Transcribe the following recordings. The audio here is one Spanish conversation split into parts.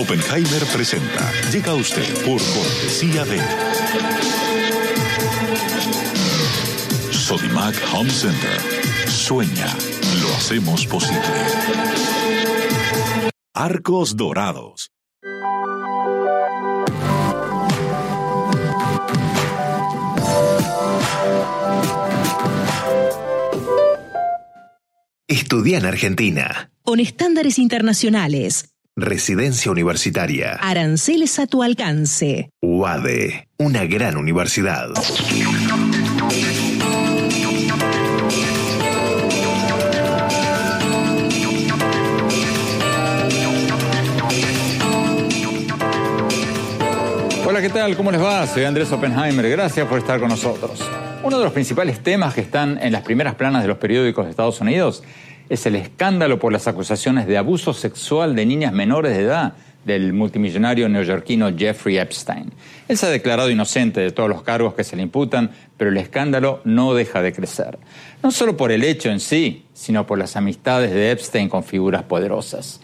Oppenheimer presenta. Llega a usted por cortesía de Sodimac Home Center. Sueña, lo hacemos posible. Arcos Dorados. Estudia en Argentina. Con estándares internacionales. Residencia universitaria. Aranceles a tu alcance. UADE. Una gran universidad. Hola, ¿qué tal? ¿Cómo les va? Soy Andrés Oppenheimer. Gracias por estar con nosotros. Uno de los principales temas que están en las primeras planas de los periódicos de Estados Unidos es el escándalo por las acusaciones de abuso sexual de niñas menores de edad del multimillonario neoyorquino Jeffrey Epstein. Él se ha declarado inocente de todos los cargos que se le imputan, pero el escándalo no deja de crecer. No solo por el hecho en sí, sino por las amistades de Epstein con figuras poderosas.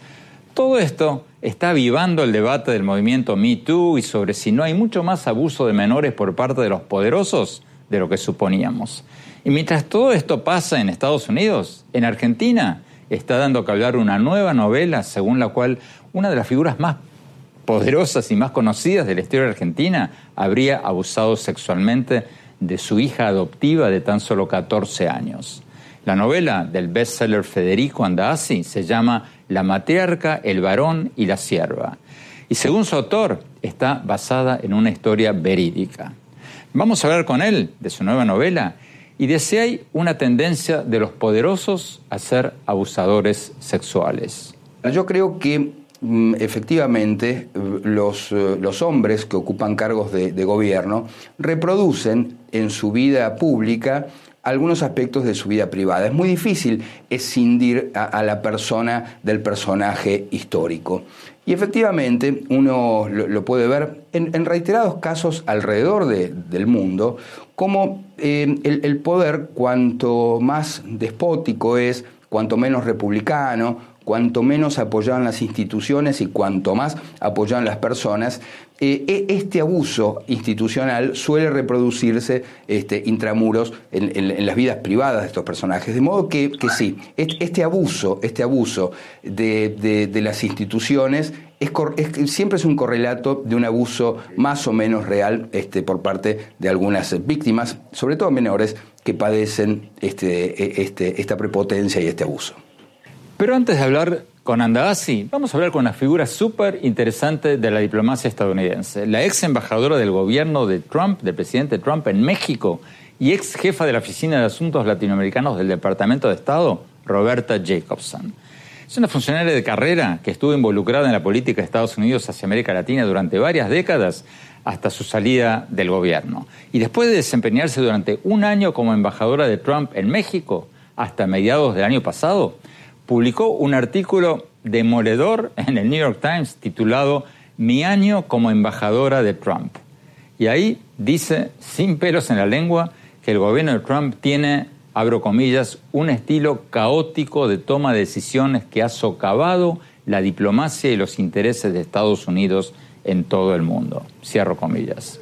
Todo esto está avivando el debate del movimiento Me Too y sobre si no hay mucho más abuso de menores por parte de los poderosos de lo que suponíamos. Y mientras todo esto pasa en Estados Unidos, en Argentina está dando que hablar una nueva novela según la cual una de las figuras más poderosas y más conocidas de la historia argentina habría abusado sexualmente de su hija adoptiva de tan solo 14 años. La novela del bestseller Federico Andasi se llama La matriarca, el varón y la sierva. Y según su autor, está basada en una historia verídica. Vamos a hablar con él de su nueva novela y de si hay una tendencia de los poderosos a ser abusadores sexuales. Yo creo que mm, efectivamente los, eh, los, hombres que ocupan cargos de, de gobierno reproducen en su vida pública algunos aspectos de su vida privada. Es muy difícil escindir a, la persona del personaje histórico. Y efectivamente uno lo, puede ver en, reiterados casos alrededor del mundo, como eh, el poder cuanto más despótico es, cuanto menos republicano, cuanto menos apoyaban las instituciones y cuanto más apoyaban las personas, eh, e, este abuso institucional suele reproducirse este, intramuros en, las vidas privadas de estos personajes. De modo que, sí, este, abuso, este abuso de, las instituciones es, siempre es un correlato de un abuso más o menos real este, por parte de algunas víctimas, sobre todo menores, que padecen este, e, esta prepotencia y este abuso. Pero antes de hablar con Andasi, vamos a hablar con una figura súper interesante de la diplomacia estadounidense, la ex embajadora del gobierno de Trump, del presidente Trump en México, y ex jefa de la Oficina de Asuntos Latinoamericanos del Departamento de Estado, Roberta Jacobson. Es una funcionaria de carrera que estuvo involucrada en la política de Estados Unidos hacia América Latina durante varias décadas hasta su salida del gobierno. Y después de desempeñarse durante un año como embajadora de Trump en México, hasta mediados del año pasado, publicó un artículo demoledor en el New York Times titulado Mi año como embajadora de Trump. Y ahí dice, sin pelos en la lengua, que el gobierno de Trump tiene, abro comillas, un estilo caótico de toma de decisiones que ha socavado la diplomacia y los intereses de Estados Unidos en todo el mundo. Cierro comillas.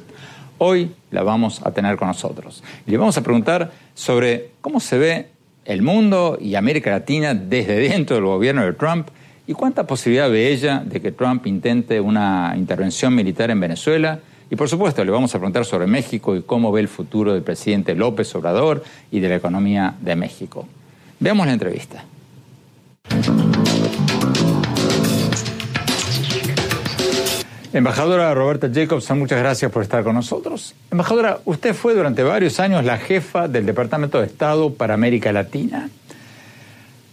Hoy la vamos a tener con nosotros. Le vamos a preguntar sobre cómo se ve el mundo y América Latina desde dentro del gobierno de Trump ¿Y cuánta posibilidad ve ella de que Trump intente una intervención militar en Venezuela? Y por supuesto, le vamos a preguntar sobre México y cómo ve el futuro del presidente López Obrador y de la economía de México. Veamos la entrevista. Embajadora Roberta Jacobson, muchas gracias por estar con nosotros. Embajadora, usted fue durante varios años la jefa del Departamento de Estado para América Latina.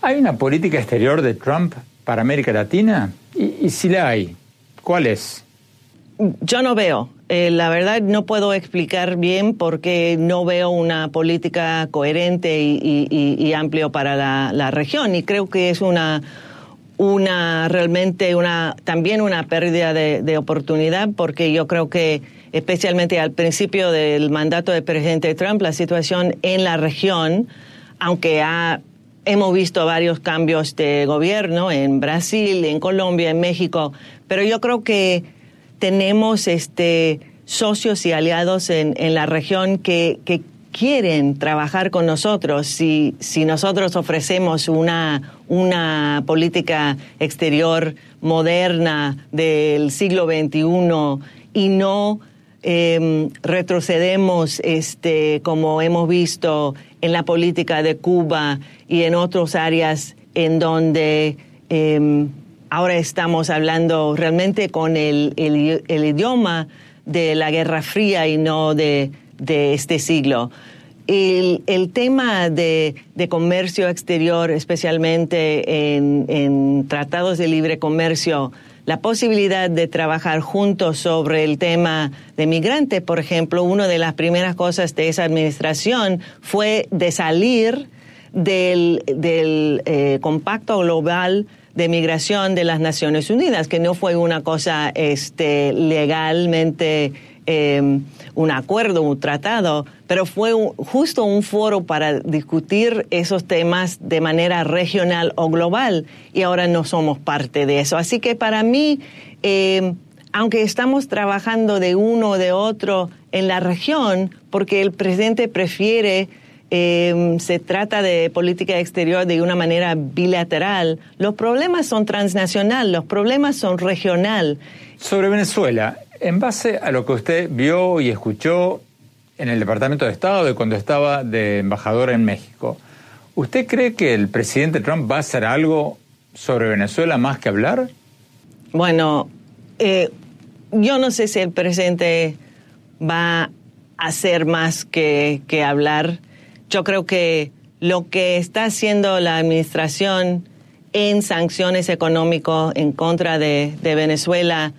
¿Hay una política exterior de Trump para América Latina? Y, si la hay, ¿cuál es? Yo no veo. Eh, la verdad no puedo explicar bien porque no veo una política coherente y, amplio para la región. Y creo que es una una realmente una también una pérdida de, oportunidad porque yo creo que especialmente al principio del mandato del presidente Trump la situación en la región aunque ha, hemos visto varios cambios de gobierno en Brasil en Colombia en México pero yo creo que tenemos este socios y aliados en, en la región que, que quieren trabajar con nosotros si, si nosotros ofrecemos una, una política exterior moderna del siglo XXI y no em, retrocedemos este, como hemos visto en la política de Cuba y en otras áreas en donde em, ahora estamos hablando realmente con el, el idioma de la Guerra Fría y no de de este siglo. El, el tema de, de, comercio exterior, especialmente en, tratados de libre comercio, la posibilidad de trabajar juntos sobre el tema de migrantes, por ejemplo, una de las primeras cosas de esa administración fue de salir del, del eh, compacto global de migración de las Naciones Unidas, que no fue una cosa este, legalmente eh, un acuerdo, un tratado, pero fue justo un foro para discutir esos temas de manera regional o global y ahora no somos parte de eso. Así que para mí, eh, aunque estamos trabajando de uno o de otro en la región, porque el presidente prefiere eh, se trata de política exterior de una manera bilateral. Los problemas son transnacional, los problemas son regional. Sobre Venezuela, en base a lo que usted vio y escuchó en el Departamento de Estado de cuando estaba de embajador en México, ¿usted cree que el presidente Trump va a hacer algo sobre Venezuela más que hablar? Bueno, eh, yo no sé si el presidente va a hacer más que, hablar. Yo creo que lo que está haciendo la administración en sanciones económicas en contra de Venezuela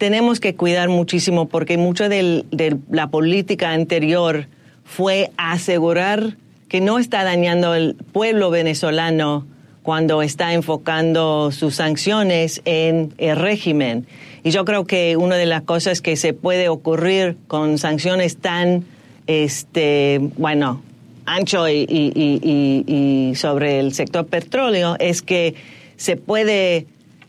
tenemos que cuidar muchísimo porque mucho de la política anterior fue asegurar que no está dañando el pueblo venezolano cuando está enfocando sus sanciones en el régimen. Y yo creo que una de las cosas que se puede ocurrir con sanciones tan, este, bueno, ancho y, sobre el sector petróleo es que se puede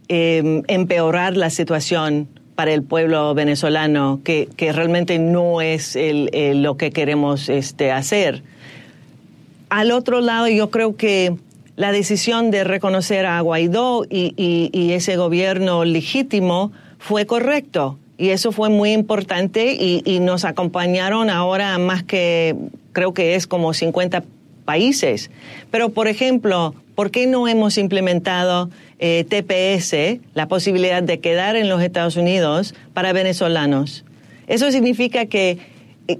em, empeorar la situación para el pueblo venezolano, que, realmente no es el, lo que queremos este, hacer. Al otro lado, yo creo que la decisión de reconocer a Guaidó y, y, ese gobierno legítimo fue correcto. Y eso fue muy importante y, y, nos acompañaron ahora más que, creo que es como 50 países. Pero, por ejemplo, ¿por qué no hemos implementado eh, TPS, la posibilidad de quedar en los Estados Unidos para venezolanos. Eso significa que,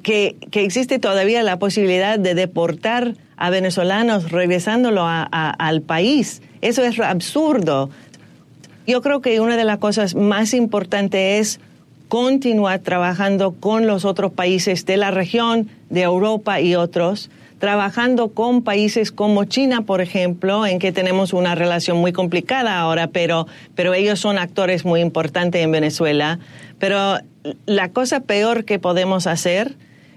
que, existe todavía la posibilidad de deportar a venezolanos regresándolo al país. Eso es absurdo. Yo creo que una de las cosas más importantes es continuar trabajando con los otros países de la región, de Europa y otros, trabajando con países como China, por ejemplo, en que tenemos una relación muy complicada ahora, pero, pero ellos son actores muy importantes en Venezuela. Pero la cosa peor que podemos hacer,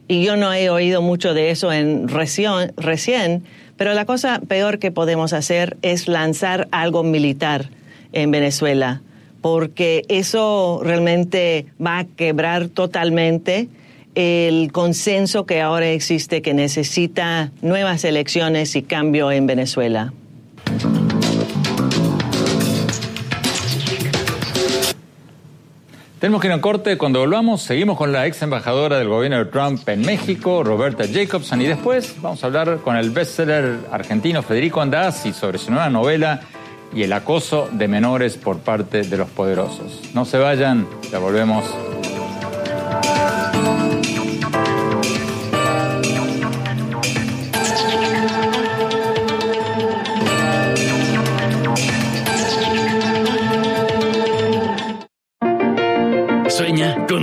y yo no he oído mucho de eso en recién, recién pero la cosa peor que podemos hacer es lanzar algo militar en Venezuela, porque eso realmente va a quebrar totalmente el consenso que ahora existe que necesita nuevas elecciones y cambio en Venezuela? Tenemos que ir a un corte. Cuando volvamos, seguimos con la ex embajadora del gobierno de Trump en México, Roberta Jacobson, y después vamos a hablar con el bestseller argentino Federico Andazzi sobre su nueva novela y el acoso de menores por parte de los poderosos. No se vayan, ya volvemos.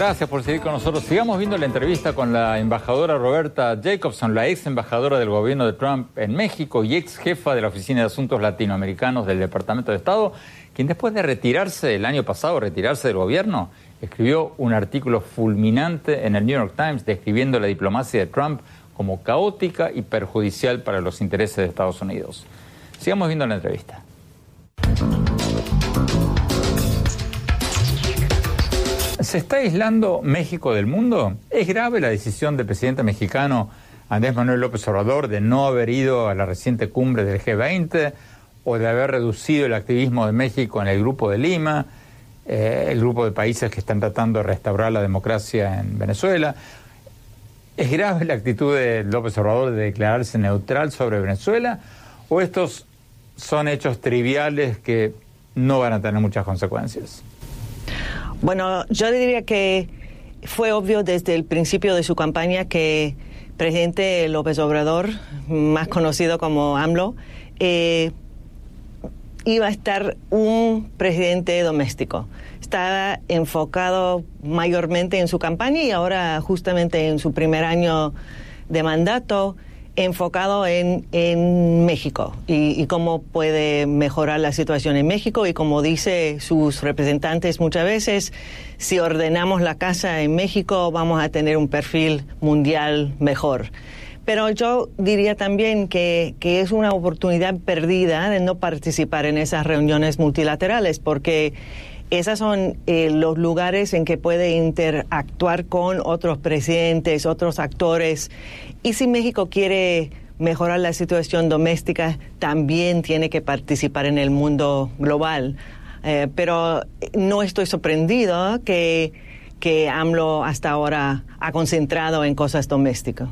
Gracias por seguir con nosotros. Sigamos viendo la entrevista con la embajadora Roberta Jacobson, la ex embajadora del gobierno de Trump en México y ex jefa de la Oficina de Asuntos Latinoamericanos del Departamento de Estado, quien después de retirarse el año pasado, retirarse del gobierno, escribió un artículo fulminante en el New York Times describiendo la diplomacia de Trump como caótica y perjudicial para los intereses de Estados Unidos. Sigamos viendo la entrevista. ¿Se está aislando México del mundo? ¿Es grave la decisión del presidente mexicano Andrés Manuel López Obrador de no haber ido a la reciente cumbre del G20 o de haber reducido el activismo de México en el Grupo de Lima, eh, el grupo de países que están tratando de restaurar la democracia en Venezuela? ¿Es grave la actitud de López Obrador de declararse neutral sobre Venezuela o estos son hechos triviales que no van a tener muchas consecuencias? Bueno, yo diría que fue obvio desde el principio de su campaña que presidente López Obrador, más conocido como AMLO, eh, iba a estar un presidente doméstico. Estaba enfocado mayormente en su campaña y ahora justamente en su primer año de mandato enfocado en, en México y, cómo puede mejorar la situación en México y como dice sus representantes muchas veces, si ordenamos la casa en México vamos a tener un perfil mundial mejor. Pero yo diría también que, que es una oportunidad perdida de no participar en esas reuniones multilaterales porque esos son eh, los lugares en que puede interactuar con otros presidentes, otros actores. Y si México quiere mejorar la situación doméstica, también tiene que participar en el mundo global. Eh, pero no estoy sorprendido que, que AMLO hasta ahora ha concentrado en cosas domésticas.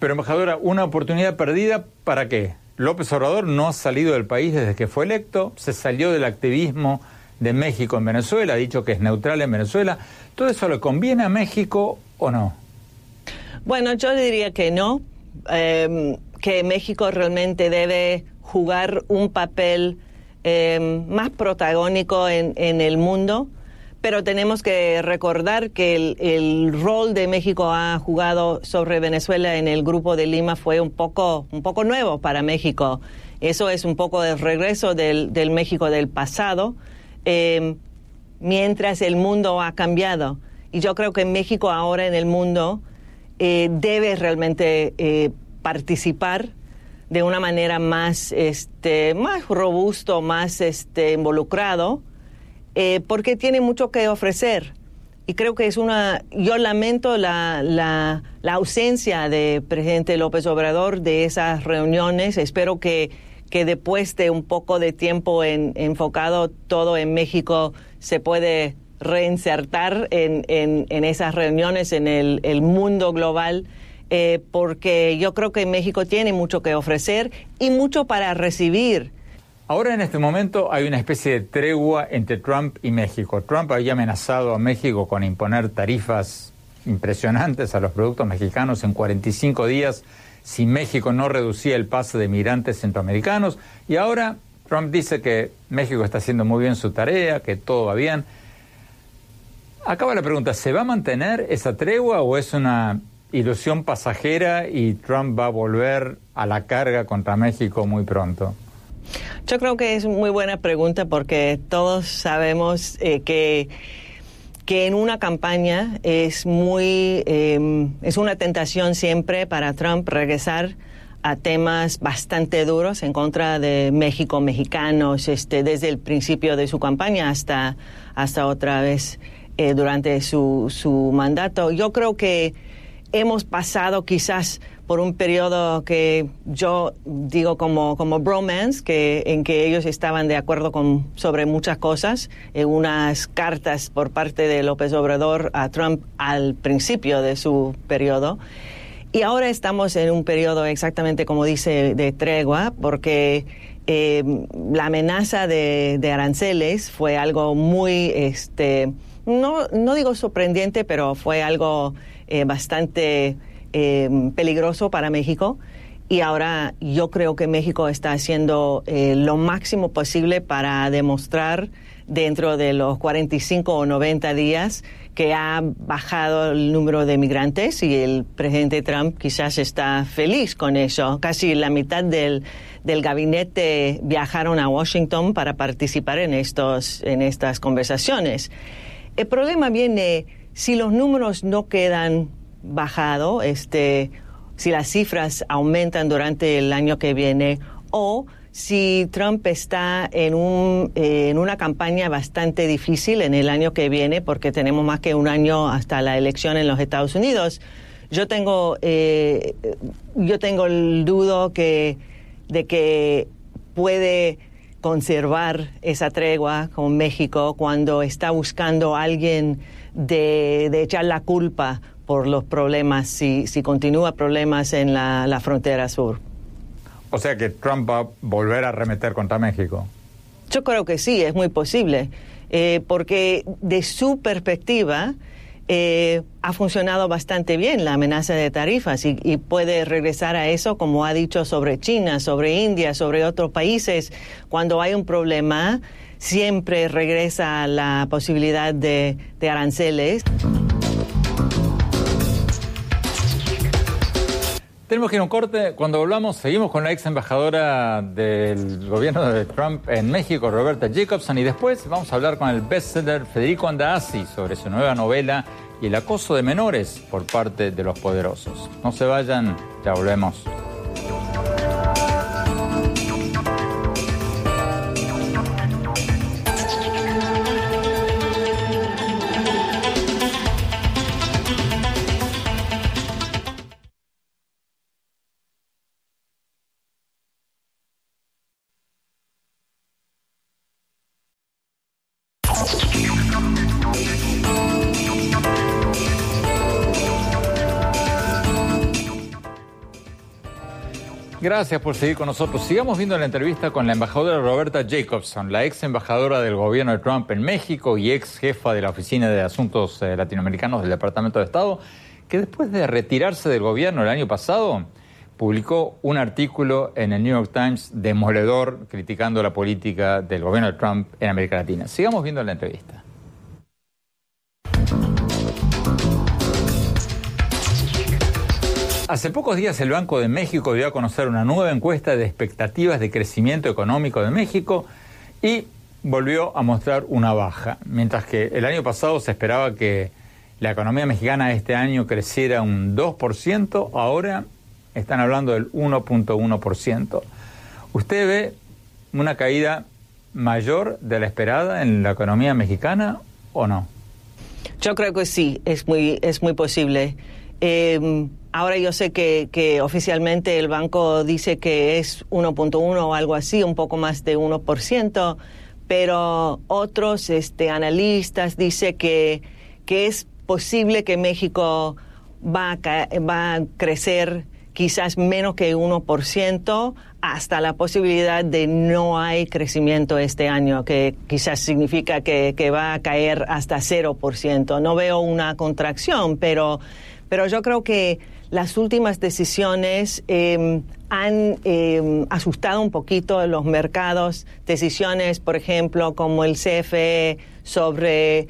Pero, embajadora, ¿una oportunidad perdida para qué? López Obrador no ha salido del país desde que fue electo, se salió del activismo de México en Venezuela, ha dicho que es neutral en Venezuela. ¿Todo eso le conviene a México o no? Bueno, yo diría que no, eh, que México realmente debe jugar un papel eh, más protagónico en, el mundo, pero tenemos que recordar que el, el, rol de México ha jugado sobre Venezuela en el grupo de Lima fue un poco, un poco nuevo para México. Eso es un poco el regreso del, del México del pasado eh, mientras el mundo ha cambiado. Y yo creo que México ahora en el mundo eh, debe realmente eh, participar de una manera más, este, más robusto, más este, involucrado, eh, porque tiene mucho que ofrecer. Y creo que es una, yo lamento la, la, la ausencia de presidente López Obrador de esas reuniones. Espero que que después de un poco de tiempo en, enfocado todo en México se puede reinsertar en, en, esas reuniones en el, el mundo global, eh, porque yo creo que México tiene mucho que ofrecer y mucho para recibir. Ahora en este momento hay una especie de tregua entre Trump y México. Trump había amenazado a México con imponer tarifas impresionantes a los productos mexicanos en 45 días si México no reducía el pase de migrantes centroamericanos y ahora Trump dice que México está haciendo muy bien su tarea, que todo va bien. Acaba la pregunta, ¿se va a mantener esa tregua o es una ilusión pasajera y Trump va a volver a la carga contra México muy pronto? Yo creo que es muy buena pregunta porque todos sabemos eh, que, que en una campaña es muy em, es una tentación siempre para Trump regresar a temas bastante duros en contra de México, mexicanos, este, desde el principio de su campaña hasta, hasta otra vez eh, durante su, su mandato. Yo creo que hemos pasado quizás por un periodo que yo digo como, como bromance, que, en que ellos estaban de acuerdo con, sobre muchas cosas, en unas cartas por parte de López Obrador a Trump al principio de su periodo. Y ahora estamos en un periodo exactamente como dice de tregua, porque eh, la amenaza de, aranceles fue algo muy, este, no, no digo sorprendente, pero fue algo eh, bastante eh, peligroso para México. Y ahora yo creo que México está haciendo lo máximo posible para demostrar dentro de los 45 o 90 días que ha bajado el número de migrantes y el presidente Trump quizás está feliz con eso. Casi la mitad del, del gabinete viajaron a Washington para participar en, estos, en estas conversaciones. El problema viene si los números no quedan bajados, este, si las cifras aumentan durante el año que viene o si Trump está en, un, eh, en una campaña bastante difícil en el año que viene, porque tenemos más que un año hasta la elección en los Estados Unidos, yo tengo, eh, yo tengo el dudo que, de que puede conservar esa tregua con México cuando está buscando alguien de, de, echar la culpa por los problemas, si, si continúa problemas en la, la frontera sur. O sea que Trump va a volver a remeter contra México. Yo creo que sí, es muy posible, eh, porque de su perspectiva eh, ha funcionado bastante bien la amenaza de tarifas y, y, puede regresar a eso, como ha dicho sobre China, sobre India, sobre otros países. Cuando hay un problema, siempre regresa la posibilidad de, de aranceles. Tenemos que ir a un corte. Cuando volvamos, seguimos con la ex embajadora del gobierno de Trump en México, Roberta Jacobson, y después vamos a hablar con el bestseller Federico Andasi sobre su nueva novela y el acoso de menores por parte de los poderosos. No se vayan, ya volvemos. Gracias por seguir con nosotros. Sigamos viendo la entrevista con la embajadora Roberta Jacobson, la ex embajadora del gobierno de Trump en México y ex jefa de la Oficina de Asuntos eh, Latinoamericanos del Departamento de Estado, que después de retirarse del gobierno el año pasado, publicó un artículo en el New York Times demoledor criticando la política del gobierno de Trump en América Latina. Sigamos viendo la entrevista. Hace pocos días el Banco de México dio a conocer una nueva encuesta de expectativas de crecimiento económico de México y volvió a mostrar una baja, mientras que el año pasado se esperaba que la economía mexicana este año creciera un 2%, ahora están hablando del 1.1%. ¿Usted ve una caída mayor de la esperada en la economía mexicana o no? Yo creo que sí, es muy, es muy posible. Eh, ahora yo sé que, oficialmente el banco dice que es 1.1 o algo así, un poco más de 1%, pero otros este, analistas dicen que, que es posible que México va a, va crecer quizás menos que 1%, hasta la posibilidad de no hay crecimiento este año, que quizás significa que, que va a caer hasta 0%. No veo una contracción, pero pero yo creo que las últimas decisiones eh, han eh, asustado un poquito los mercados, decisiones, por ejemplo, como el CFE sobre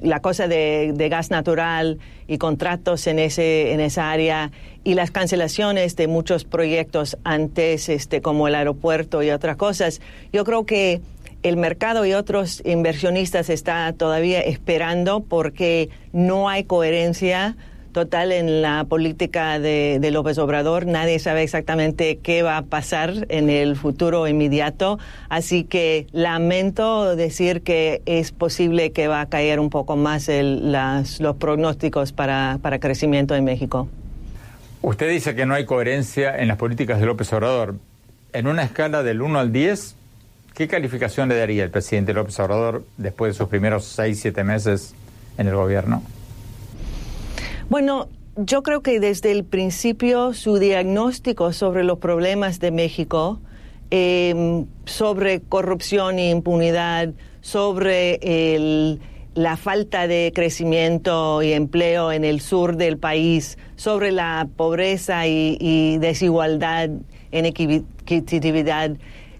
la cosa de, gas natural y contratos en, ese, en esa área y las cancelaciones de muchos proyectos antes, este, como el aeropuerto y otras cosas. Yo creo que el mercado y otros inversionistas están todavía esperando porque no hay coherencia total en la política de, López Obrador. Nadie sabe exactamente qué va a pasar en el futuro inmediato. Así que lamento decir que es posible que va a caer un poco más los pronósticos para, para crecimiento en México. Usted dice que no hay coherencia en las políticas de López Obrador. En una escala del 1 al 10, ¿qué calificación le daría el presidente López Obrador después de sus primeros 6, 7 meses en el gobierno? Bueno, yo creo que desde el principio su diagnóstico sobre los problemas de México, em, sobre corrupción e impunidad, sobre la falta de crecimiento y empleo en el sur del país, sobre la pobreza y, y desigualdad en equitatividad,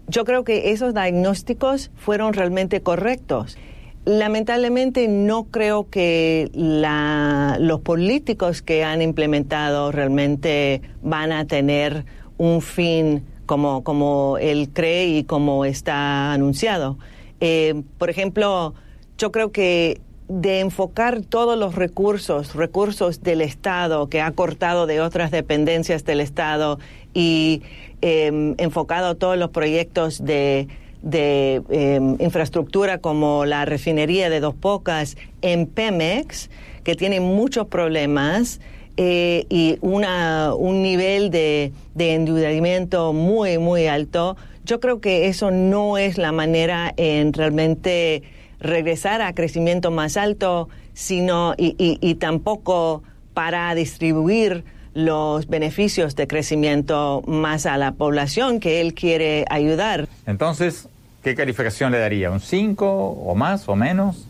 yo creo que esos diagnósticos fueron realmente correctos. Lamentablemente no creo que los políticos que han implementado realmente van a tener un fin como, como él cree y como está anunciado. Eh, por ejemplo, yo creo que de enfocar todos los recursos, recursos del Estado que ha cortado de otras dependencias del Estado y eh, enfocado todos los proyectos de de em, infraestructura como la refinería de Dos Pocas en Pemex, que tiene muchos problemas eh, y una, un nivel de, de endeudamiento muy, muy alto, yo creo que eso no es la manera en realmente regresar a crecimiento más alto, sino y, y tampoco para distribuir los beneficios de crecimiento más a la población que él quiere ayudar. Entonces, ¿qué calificación le daría? ¿Un 5 o más o menos?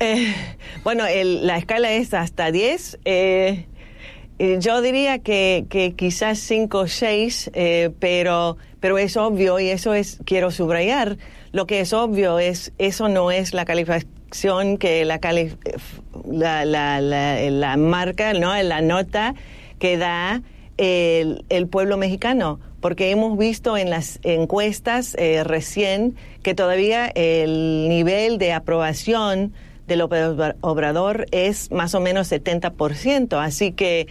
Eh, bueno, la escala es hasta 10. Eh, yo diría que, quizás 5 o 6, pero, pero es obvio y eso es, quiero subrayar, lo que es obvio es, eso no es la calificación que la, la, la, marca, ¿no? la nota que da el, el pueblo mexicano. Porque hemos visto en las encuestas eh, recién que todavía el nivel de aprobación del Obrador es más o menos 70%, así que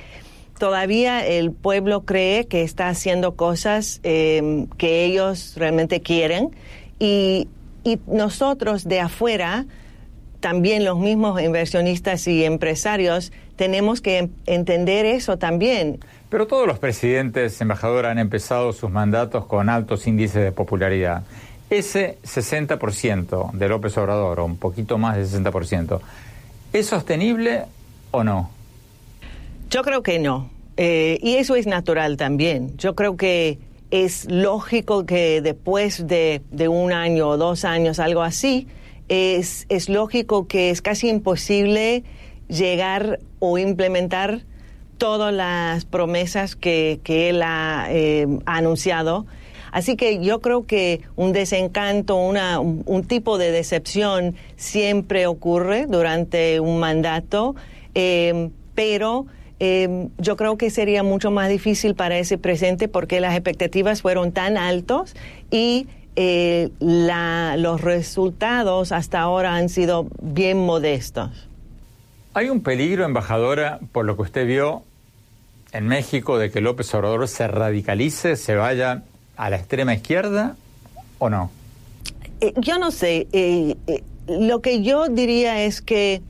todavía el pueblo cree que está haciendo cosas em, que ellos realmente quieren y, y nosotros de afuera, también los mismos inversionistas y empresarios, tenemos que entender eso también. Pero todos los presidentes, embajador, han empezado sus mandatos con altos índices de popularidad. Ese 60% de López Obrador, o un poquito más de 60%, ¿es sostenible o no? Yo creo que no. Eh, y eso es natural también. Yo creo que es lógico que después de, de un año o dos años, algo así, es, es lógico que es casi imposible llegar o implementar todas las promesas que, él ha, eh, anunciado. Así que yo creo que un desencanto, una, un, tipo de decepción siempre ocurre durante un mandato, eh, pero eh, yo creo que sería mucho más difícil para ese presente porque las expectativas fueron tan altos y los resultados hasta ahora han sido bien modestos. ¿Hay un peligro, embajadora, por lo que usted vio, en México de que López Obrador se radicalice, se vaya a la extrema izquierda o no? Eh, yo no sé. Eh, eh, lo que yo diría es que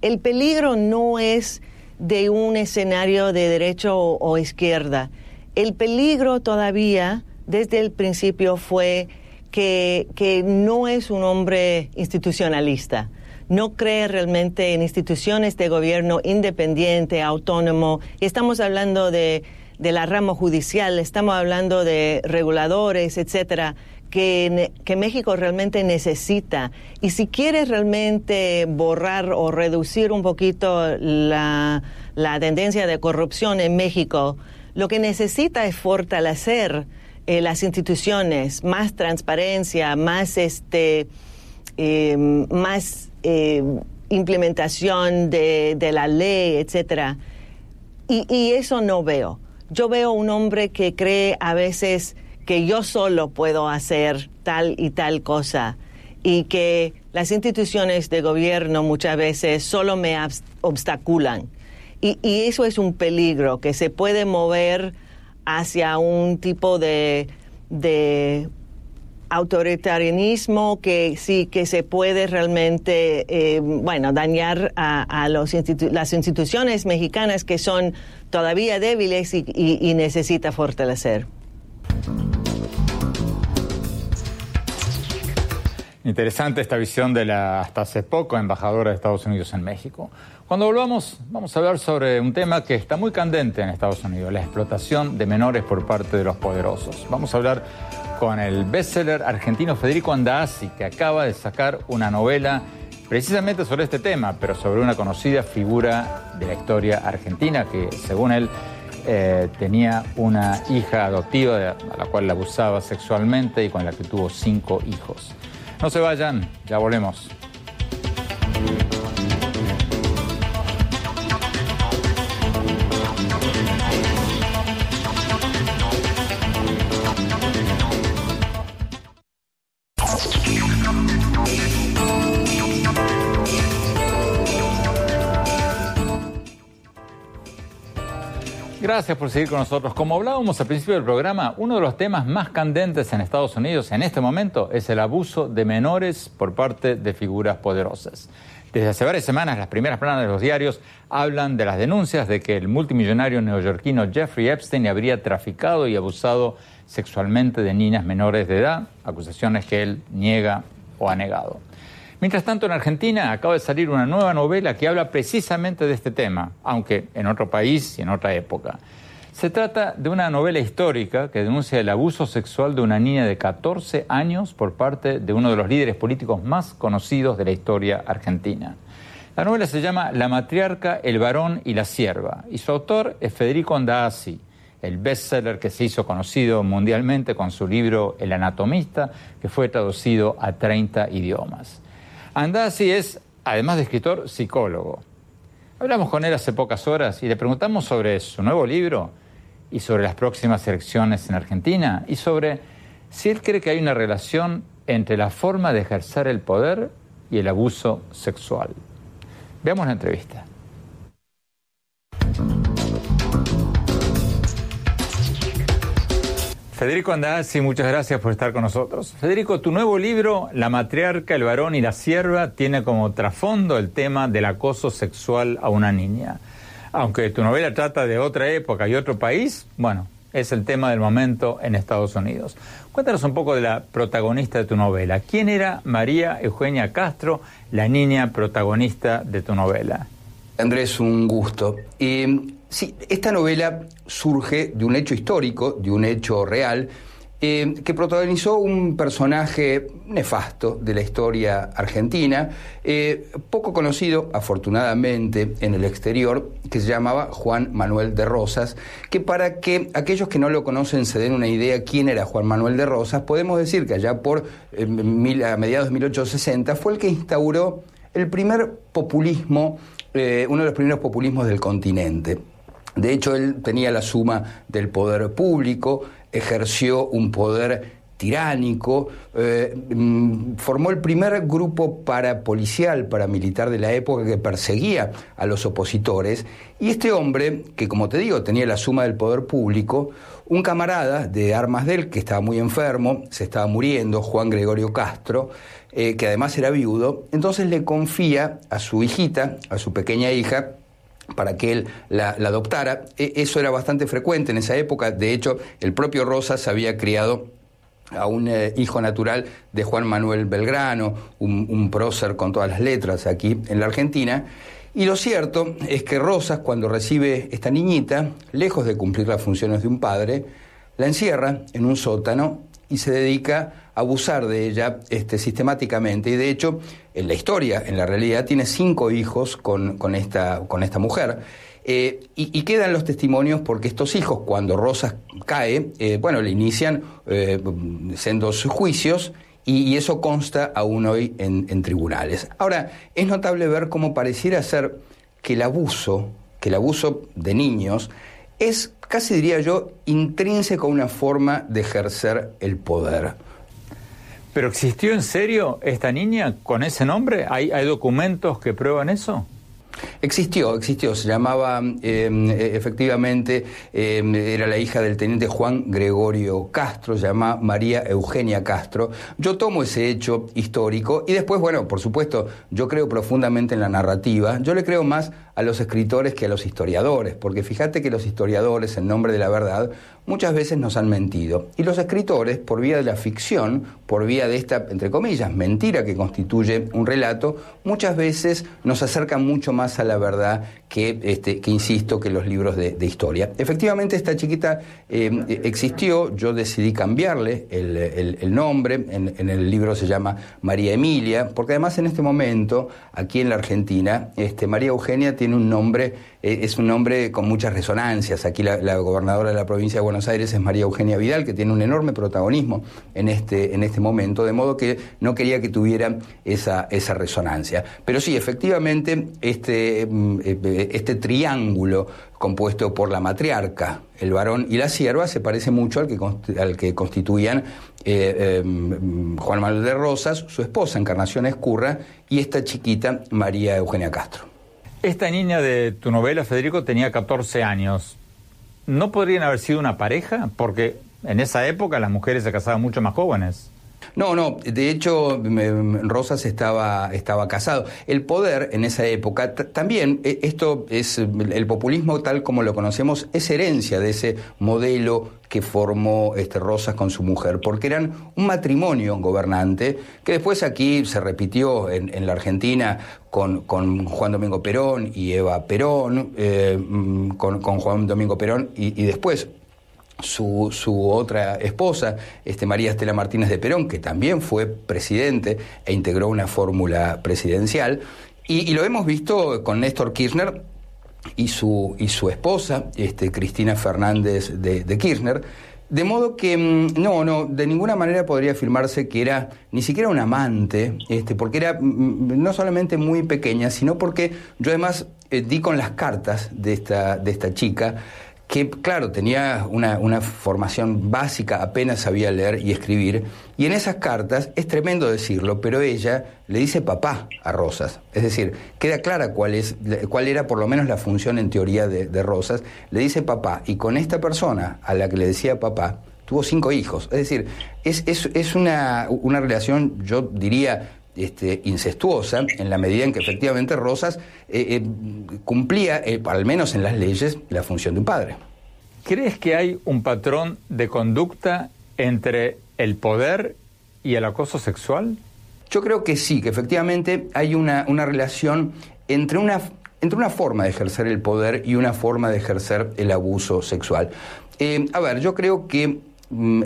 el peligro no es de un escenario de derecho o, izquierda. El peligro todavía, desde el principio, fue que, que no es un hombre institucionalista no cree realmente en instituciones de gobierno independiente, autónomo. Estamos hablando de, la rama judicial, estamos hablando de reguladores, etcétera. Que, México realmente necesita. Y si quiere realmente borrar o reducir un poquito la, la tendencia de corrupción en México, lo que necesita es fortalecer eh, las instituciones, más transparencia, más este, eh, más eh, implementación de, de, la ley, etcétera. Y, y eso no veo. Yo veo un hombre que cree a veces que yo solo puedo hacer tal y tal cosa y que las instituciones de gobierno muchas veces solo me obstaculan. Y, eso es un peligro, que se puede mover hacia un tipo de, de autoritarianismo que sí que se puede realmente eh, bueno dañar a, los institu las instituciones mexicanas que son todavía débiles y, y necesita fortalecer. Interesante esta visión de la hasta hace poco embajadora de Estados Unidos en México. Cuando volvamos, vamos a hablar sobre un tema que está muy candente en Estados Unidos, la explotación de menores por parte de los poderosos. Vamos a hablar con el bestseller argentino Federico Andazzi, que acaba de sacar una novela precisamente sobre este tema, pero sobre una conocida figura de la historia argentina que, según él, eh, tenía una hija adoptiva a la cual la abusaba sexualmente y con la que tuvo cinco hijos. No se vayan, ya volvemos. Gracias por seguir con nosotros. Como hablábamos al principio del programa, uno de los temas más candentes en Estados Unidos en este momento es el abuso de menores por parte de figuras poderosas. Desde hace varias semanas, las primeras planas de los diarios hablan de las denuncias de que el multimillonario neoyorquino Jeffrey Epstein habría traficado y abusado sexualmente de niñas menores de edad, acusaciones que él niega o ha negado. Mientras tanto, en Argentina acaba de salir una nueva novela que habla precisamente de este tema, aunque en otro país y en otra época. Se trata de una novela histórica que denuncia el abuso sexual de una niña de 14 años por parte de uno de los líderes políticos más conocidos de la historia argentina. La novela se llama La matriarca, el varón y la sierva, y su autor es Federico Andazzi, el bestseller que se hizo conocido mundialmente con su libro El anatomista, que fue traducido a 30 idiomas. Andazzi es, además de escritor, psicólogo. Hablamos con él hace pocas horas y le preguntamos sobre su nuevo libro y sobre las próximas elecciones en Argentina y sobre si él cree que hay una relación entre la forma de ejercer el poder y el abuso sexual. Veamos la entrevista. Federico Andazzi, muchas gracias por estar con nosotros. Federico, tu nuevo libro, La matriarca, el varón y la sierva, tiene como trasfondo el tema del acoso sexual a una niña. Aunque tu novela trata de otra época y otro país, bueno, es el tema del momento en Estados Unidos. Cuéntanos un poco de la protagonista de tu novela. ¿Quién era María Eugenia Castro, la niña protagonista de tu novela? Andrés, un gusto. Eh, Sí, esta novela surge de un hecho histórico, de un hecho real, eh, que protagonizó un personaje nefasto de la historia argentina, eh, poco conocido, afortunadamente, en el exterior, que se llamaba Juan Manuel de Rosas, que para que aquellos que no lo conocen se den una idea quién era Juan Manuel de Rosas, podemos decir que allá por eh, a mediados de 1860 fue el que instauró el primer populismo, uno de los primeros populismos del continente. De hecho, él tenía la suma del poder público, ejerció un poder tiránico, eh, mm, formó el primer grupo parapolicial, paramilitar de la época que perseguía a los opositores, y este hombre, que como te digo, tenía la suma del poder público, un camarada de armas de él, que estaba muy enfermo, se estaba muriendo, Juan Gregorio Castro, eh, que además era viudo, entonces le confía a su hijita, a su pequeña hija, para que él la, adoptara. E, eso era bastante frecuente en esa época. De hecho, el propio Rosas había criado a un eh, hijo natural de Juan Manuel Belgrano, un, prócer con todas las letras aquí en la Argentina. Y lo cierto es que Rosas, cuando recibe esta niñita, lejos de cumplir las funciones de un padre, la encierra en un sótano y se dedica a abusar de ella este, sistemáticamente. Y de hecho, en la historia, en la realidad, tiene cinco hijos con, esta, con esta mujer. Eh, y, quedan los testimonios porque estos hijos, cuando Rosas cae, eh, bueno, le inician eh, sendos juicios y, eso consta aún hoy en, tribunales. Ahora, es notable ver cómo pareciera ser que el abuso, que el abuso de niños, es, casi diría yo, intrínseco a una forma de ejercer el poder. ¿Pero existió en serio esta niña con ese nombre? ¿Hay, hay documentos que prueban eso? Existió, existió, se llamaba em, e, efectivamente, em, era la hija del teniente Juan Gregorio Castro, se llama María Eugenia Castro. Yo tomo ese hecho histórico y después, bueno, por supuesto, yo creo profundamente en la narrativa, yo le creo más a los escritores que a los historiadores, porque fíjate que los historiadores, en nombre de la verdad, muchas veces nos han mentido. Y los escritores, por vía de la ficción, por vía de esta, entre comillas, mentira que constituye un relato, muchas veces nos acercan mucho más a la verdad que, este, que insisto, que los libros de, historia. Efectivamente, esta chiquita eh, existió, yo decidí cambiarle el, nombre, en, el libro se llama María Emilia, porque además en este momento, aquí en la Argentina, este, María Eugenia tiene un nombre, eh, es un nombre con muchas resonancias. Aquí la, gobernadora de la provincia de Buenos Aires es María Eugenia Vidal, que tiene un enorme protagonismo en este, en este momento, de modo que no quería que tuviera esa, esa resonancia. Pero sí, efectivamente, este, mm, este triángulo compuesto por la matriarca, el varón y la sierva, se parece mucho al que, al que constituían eh, mm, Juan Manuel de Rosas, su esposa Encarnación Escurra, y esta chiquita María Eugenia Castro. Esta niña de tu novela, Federico, tenía 14 años. ¿No podrían haber sido una pareja? Porque en esa época las mujeres se casaban mucho más jóvenes. No, no, de hecho Rosas estaba, estaba casado. El poder en esa época, también e, esto es el populismo tal como lo conocemos, es herencia de ese modelo que formó este Rosas con su mujer, porque eran un matrimonio gobernante que después aquí se repitió en, la Argentina con, Juan Domingo Perón y Eva Perón, eh, mm, con, Juan Domingo Perón y después su, su, otra esposa, este, María Estela Martínez de Perón, que también fue presidente e integró una fórmula presidencial. Y, lo hemos visto con Néstor Kirchner y su, y su esposa, este, Cristina Fernández de, Kirchner. De modo que mm, no, no, de ninguna manera podría afirmarse que era ni siquiera un amante, este, porque era mm, mm, no solamente muy pequeña, sino porque yo además eh, di con las cartas de esta, de esta chica que claro, tenía una, formación básica, apenas sabía leer y escribir, y en esas cartas, es tremendo decirlo, pero ella le dice papá a Rosas, es decir, queda clara cuál, es, cuál era por lo menos la función en teoría de, Rosas, le dice papá, y con esta persona a la que le decía papá, tuvo cinco hijos, es decir, es, es, una, una relación, yo diría, este, incestuosa en la medida en que efectivamente Rosas eh, eh, cumplía, eh, al menos en las leyes, la función de un padre. ¿Crees que hay un patrón de conducta entre el poder y el acoso sexual? Yo creo que sí, que efectivamente hay una, una relación entre una, entre una forma de ejercer el poder y una forma de ejercer el abuso sexual. a ver, yo creo que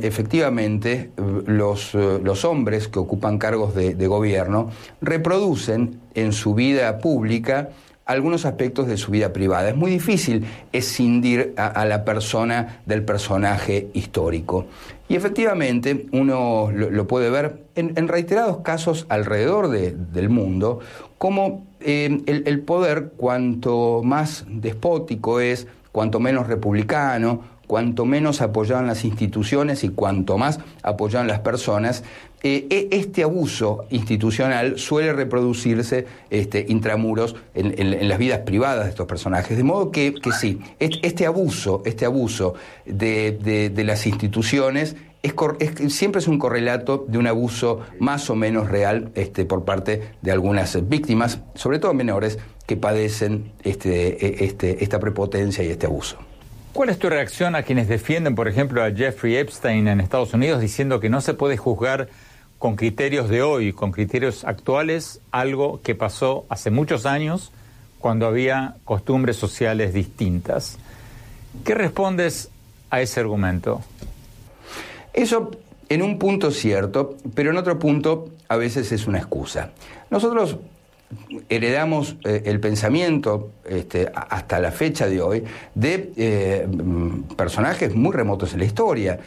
efectivamente los, eh, los, hombres que ocupan cargos de, gobierno reproducen en su vida pública algunos aspectos de su vida privada. Es muy difícil escindir a, la persona del personaje histórico. Y efectivamente uno lo, puede ver en, reiterados casos alrededor del mundo, como eh, el poder cuanto más despótico es, cuanto menos republicano, cuanto menos apoyaban las instituciones y cuanto más apoyaban las personas, eh, e, este abuso institucional suele reproducirse este, intramuros en, las vidas privadas de estos personajes. De modo que, sí, este abuso, este abuso de, las instituciones es, siempre es un correlato de un abuso más o menos real este, por parte de algunas víctimas, sobre todo menores, que padecen este, e, este, esta prepotencia y este abuso. ¿Cuál es tu reacción a quienes defienden, por ejemplo, a Jeffrey Epstein en Estados Unidos diciendo que no se puede juzgar con criterios de hoy, con criterios actuales, algo que pasó hace muchos años cuando había costumbres sociales distintas? ¿Qué respondes a ese argumento? Eso en un punto es cierto, pero en otro punto a veces es una excusa. Nosotros heredamos eh, el pensamiento este, hasta la fecha de hoy de eh, mm, personajes muy remotos en la historia.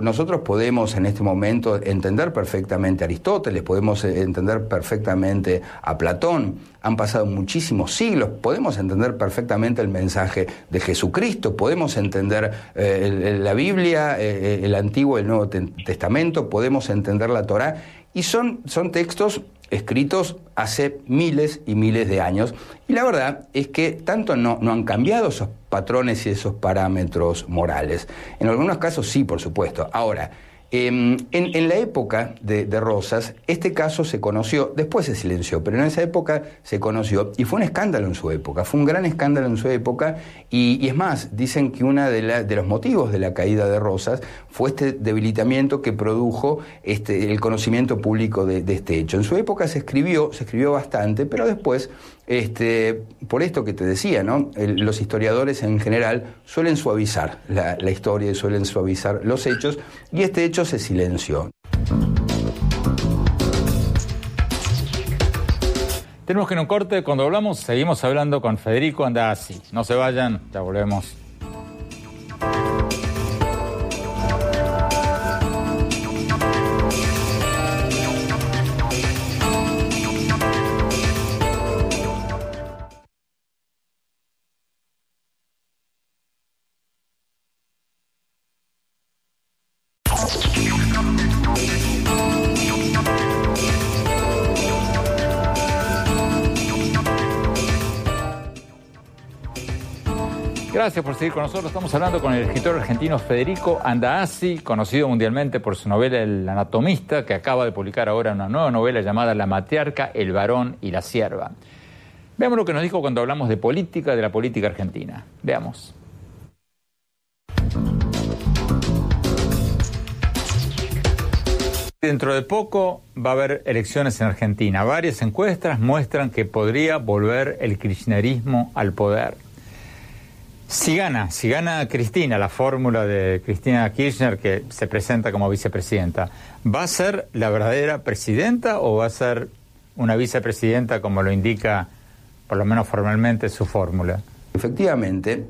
Nosotros podemos en este momento entender perfectamente a Aristóteles, podemos eh, entender perfectamente a Platón, han pasado muchísimos siglos, podemos entender perfectamente el mensaje de Jesucristo, podemos entender la Biblia, el Antiguo y el Nuevo Testamento, podemos entender la Torá, y son, son textos escritos hace miles y miles de años. Y la verdad es que tanto no, no han cambiado esos patrones y esos parámetros morales. En algunos casos sí, por supuesto. Ahora, Em, en, la época de, Rosas, este caso se conoció, después se silenció, pero en esa época se conoció y fue un escándalo en su época, fue un gran escándalo en su época y, es más, dicen que uno de, los motivos de la caída de Rosas fue este debilitamiento que produjo este, el conocimiento público de, de este hecho. En su época se escribió, se escribió bastante, pero después este, por esto que te decía, ¿no? los historiadores en general suelen suavizar la, historia y suelen suavizar los hechos, y este hecho se silenció. Tenemos que en un corte, cuando hablamos, seguimos hablando con Federico Andazzi. No se vayan, ya volvemos. Gracias por seguir con nosotros. Estamos hablando con el escritor argentino Federico Andaasi, conocido mundialmente por su novela El Anatomista, que acaba de publicar ahora una nueva novela llamada La Matriarca, El Varón y la Sierva. Veamos lo que nos dijo cuando hablamos de política, de la política argentina. Veamos. Dentro de poco va a haber elecciones en Argentina. Varias encuestas muestran que podría volver el kirchnerismo al poder. Si gana, si gana Cristina, la fórmula de Cristina Kirchner que se presenta como vicepresidenta, ¿va a ser la verdadera presidenta o va a ser una vicepresidenta como lo indica, por lo menos formalmente, su fórmula? Efectivamente,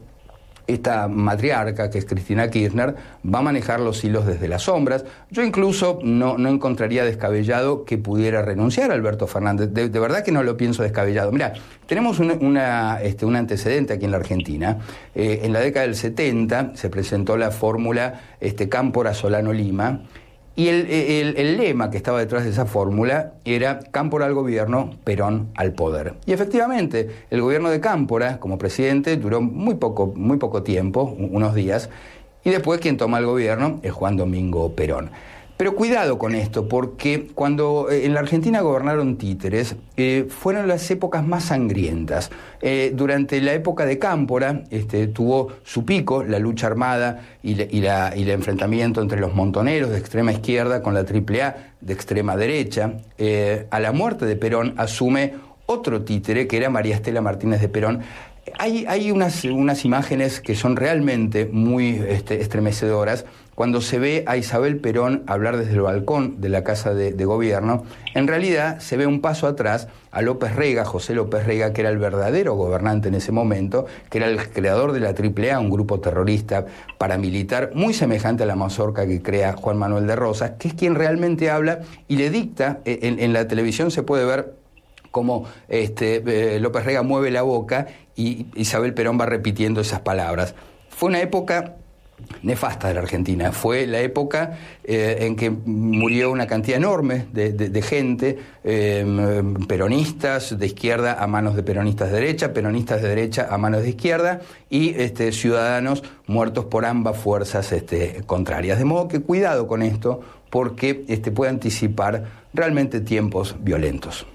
esta matriarca, que es Cristina Kirchner, va a manejar los hilos desde las sombras. Yo incluso no, encontraría descabellado que pudiera renunciar Alberto Fernández. De, verdad que no lo pienso descabellado. Mira, tenemos este, un antecedente aquí en la Argentina. Eh, en la década del 70 se presentó la fórmula este, Cámpora Y el, lema que estaba detrás de esa fórmula era Cámpora al gobierno, Perón al poder. Y efectivamente, el gobierno de Cámpora, como presidente, duró muy poco, muy poco tiempo, unos días, y después quien toma el gobierno es Juan Domingo Perón. Pero cuidado con esto, porque cuando eh, en la Argentina gobernaron títeres, eh, fueron las épocas más sangrientas. Eh, durante la época de Cámpora este, tuvo su pico la lucha armada y, el enfrentamiento entre los montoneros de extrema izquierda con la AAA de extrema derecha. a la muerte de Perón asume otro títere, que era María Estela Martínez de Perón, hay, unas, imágenes que son realmente muy este, estremecedoras. Cuando se ve a Isabel Perón hablar desde el balcón de la Casa de, Gobierno, en realidad se ve un paso atrás a López Rega, José López Rega, que era el verdadero gobernante en ese momento, que era el creador de la AAA, un grupo terrorista paramilitar muy semejante a la mazorca que crea Juan Manuel de Rosas, que es quien realmente habla y le dicta, eh, en la televisión se puede ver cómo este, eh, López Rega mueve la boca y Isabel Perón va repitiendo esas palabras. Fue una época nefasta de la Argentina. Fue la época eh, en que murió una cantidad enorme de, gente, em, peronistas de izquierda a manos de peronistas de derecha, peronistas de derecha a manos de izquierda y este, ciudadanos muertos por ambas fuerzas este, contrarias. De modo que cuidado con esto porque este, puede anticipar realmente tiempos violentos.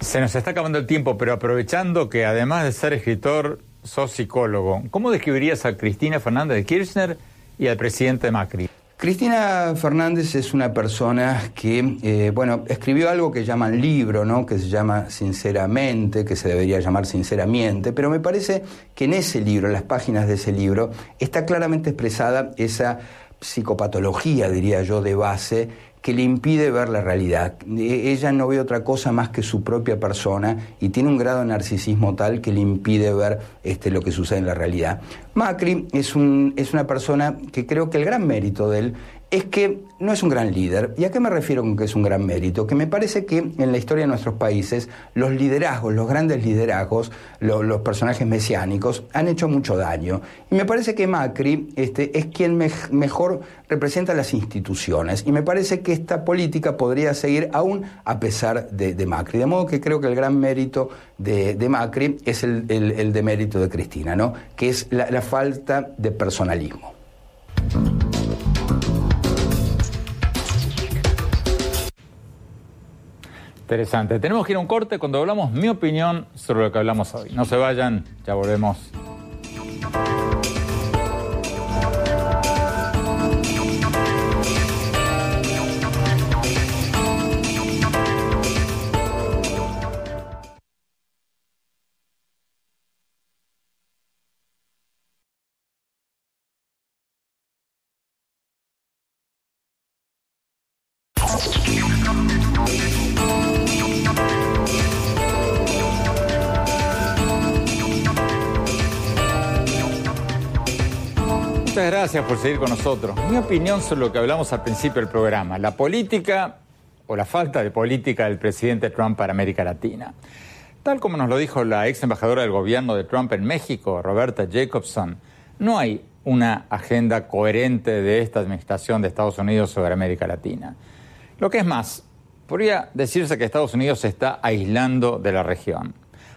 Se nos está acabando el tiempo, pero aprovechando que además de ser escritor, sos psicólogo, ¿cómo describirías a Cristina Fernández de Kirchner y al presidente Macri? Cristina Fernández es una persona que, eh, bueno, escribió algo que llaman libro, ¿no? Que se llama Sinceramente, que se debería llamar Sinceramente, pero me parece que en ese libro, en las páginas de ese libro, está claramente expresada esa psicopatología, diría yo, de base que le impide ver la realidad. E, ella no ve otra cosa más que su propia persona y tiene un grado de narcisismo tal que le impide ver este, lo que sucede en la realidad. Macri es, un, es una persona que creo que el gran mérito de él es que no es un gran líder. ¿Y a qué me refiero con que es un gran mérito? Que me parece que en la historia de nuestros países los liderazgos, los grandes liderazgos, los personajes mesiánicos han hecho mucho daño. Y me parece que Macri este, es quien mejor representa las instituciones. Y me parece que esta política podría seguir aún a pesar de, Macri. De modo que creo que el gran mérito de, Macri es el, el, de mérito de Cristina, ¿no? que es la falta de personalismo. Interesante. Tenemos que ir a un corte cuando hablamos mi opinión sobre lo que hablamos hoy. No se vayan, ya volvemos. Gracias por seguir con nosotros. Mi opinión sobre lo que hablamos al principio del programa, la política o la falta de política del presidente Trump para América Latina. Tal como nos lo dijo la ex embajadora del gobierno de Trump en México, Roberta Jacobson, no hay una agenda coherente de esta administración de Estados Unidos sobre América Latina. Lo que es más, podría decirse que Estados Unidos se está aislando de la región.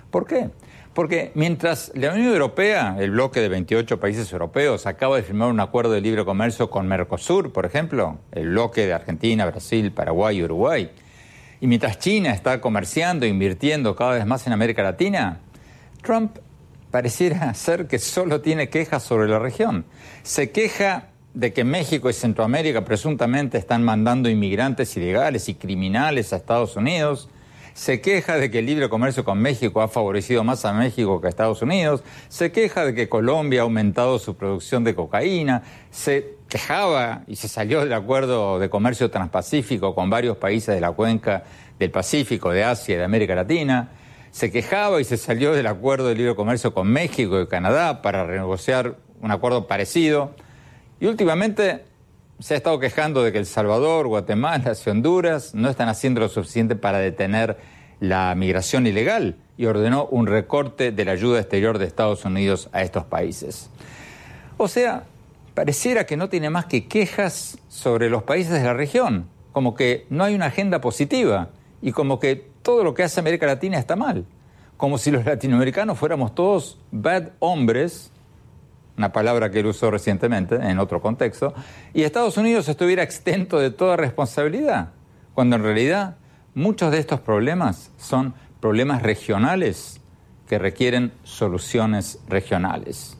¿Por qué? Porque mientras la Unión Europea, el bloque de 28 países europeos, acaba de firmar un acuerdo de libre comercio con Mercosur, por ejemplo, el bloque de Argentina, Brasil, Paraguay y Uruguay, y mientras China está comerciando e invirtiendo cada vez más en América Latina, Trump pareciera ser que solo tiene quejas sobre la región. Se queja de que México y Centroamérica presuntamente están mandando inmigrantes ilegales y criminales a Estados Unidos se queja de que el libre comercio con México ha favorecido más a México que a Estados Unidos, se queja de que Colombia ha aumentado su producción de cocaína, se quejaba y se salió del acuerdo de comercio transpacífico con varios países de la cuenca del Pacífico, de Asia y de América Latina, se quejaba y se salió del acuerdo de libre comercio con México y Canadá para renegociar un acuerdo parecido. Y últimamente se ha estado quejando de que El Salvador, Guatemala y Honduras no están haciendo lo suficiente para detener la migración ilegal y ordenó un recorte de la ayuda exterior de Estados Unidos a estos países. O sea, pareciera que no tiene más que quejas sobre los países de la región, como que no hay una agenda positiva y como que todo lo que hace América Latina está mal, como si los latinoamericanos fuéramos todos bad hombres una palabra que él usó recientemente en otro contexto, y Estados Unidos estuviera exento de toda responsabilidad, cuando en realidad muchos de estos problemas son problemas regionales que requieren soluciones regionales.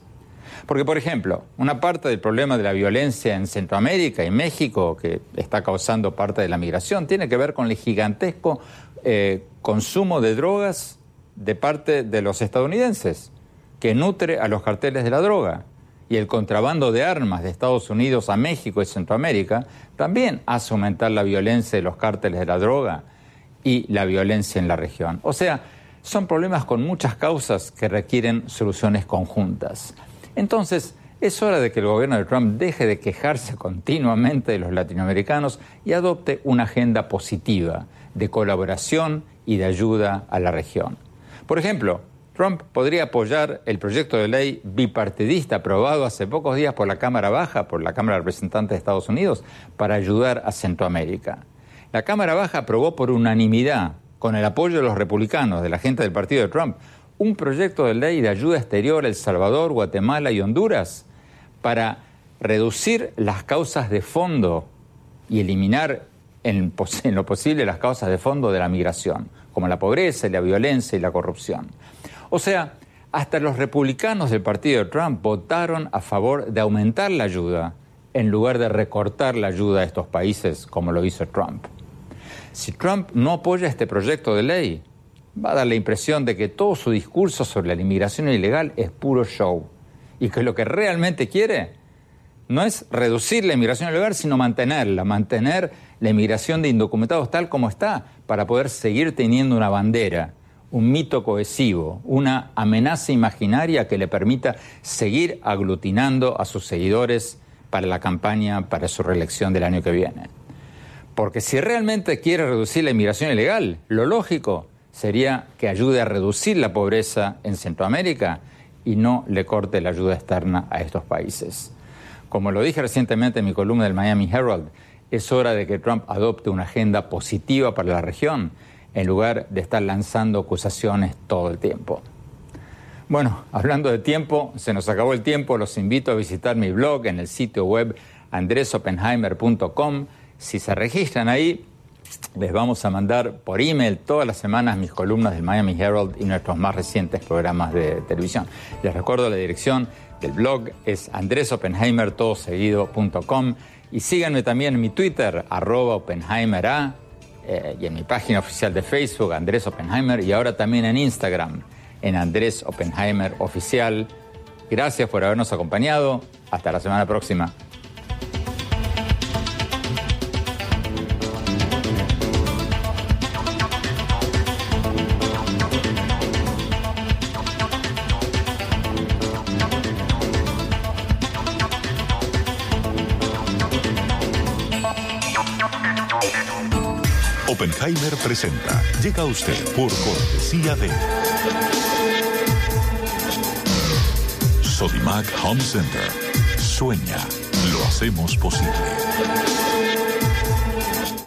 Porque, por ejemplo, una parte del problema de la violencia en Centroamérica y México, que está causando parte de la migración, tiene que ver con el gigantesco eh, consumo de drogas de parte de los estadounidenses que nutre a los carteles de la droga. Y el contrabando de armas de Estados Unidos a México y Centroamérica también hace aumentar la violencia de los cárteles de la droga y la violencia en la región. O sea, son problemas con muchas causas que requieren soluciones conjuntas. Entonces, es hora de que el gobierno de Trump deje de quejarse continuamente de los latinoamericanos y adopte una agenda positiva de colaboración y de ayuda a la región. Por ejemplo, Trump podría apoyar el proyecto de ley bipartidista aprobado hace pocos días por la Cámara Baja, por la Cámara de Representantes de Estados Unidos, para ayudar a Centroamérica. La Cámara Baja aprobó por unanimidad, con el apoyo de los republicanos, de la gente del partido de Trump, un proyecto de ley de ayuda exterior a El Salvador, Guatemala y Honduras para reducir las causas de fondo y eliminar en, lo posible las causas de fondo de la migración, como la pobreza, la violencia y la corrupción. O sea, hasta los republicanos del partido de Trump votaron a favor de aumentar la ayuda en lugar de recortar la ayuda a estos países como lo hizo Trump. Si Trump no apoya este proyecto de ley, va a dar la impresión de que todo su discurso sobre la inmigración ilegal es puro show y que lo que realmente quiere no es reducir la inmigración ilegal, sino mantenerla, mantener la inmigración de indocumentados tal como está para poder seguir teniendo una bandera, un mito cohesivo, una amenaza imaginaria que le permita seguir aglutinando a sus seguidores para la campaña para su reelección del año que viene. Porque si realmente quiere reducir la inmigración ilegal, lo lógico sería que ayude a reducir la pobreza en Centroamérica y no le corte la ayuda externa a estos países. Como lo dije recientemente en mi columna del Miami Herald, es hora de que Trump adopte una agenda positiva para la región en lugar de estar lanzando acusaciones todo el tiempo. Bueno, hablando de tiempo, se nos acabó el tiempo, los invito a visitar mi blog en el sitio web andresopenheimer.com. Si se registran ahí, les vamos a mandar por email todas las semanas mis columnas del Miami Herald y nuestros más recientes programas de televisión. Les recuerdo la dirección del blog es andresopenheimer.com y síganme también en mi Twitter, arroba oppenheimera, eh, y en mi página oficial de Facebook, Andrés Oppenheimer, y ahora también en Instagram, en Andrés Oppenheimer Oficial. Gracias por habernos acompañado. Hasta la semana próxima. Presenta. Llega a usted por cortesía de Sodimac Home Center. Sueña, lo hacemos posible.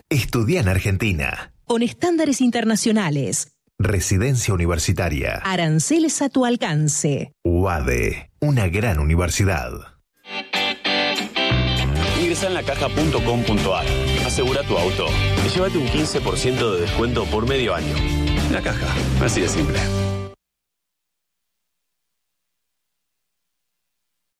Estudia en Argentina. Con estándares internacionales. Residencia universitaria. Aranceles a tu alcance. UADE, una gran universidad. Ingresa en lacaja.com.ar, asegura tu auto y llévate un 15% de descuento por medio año. La caja, así de simple.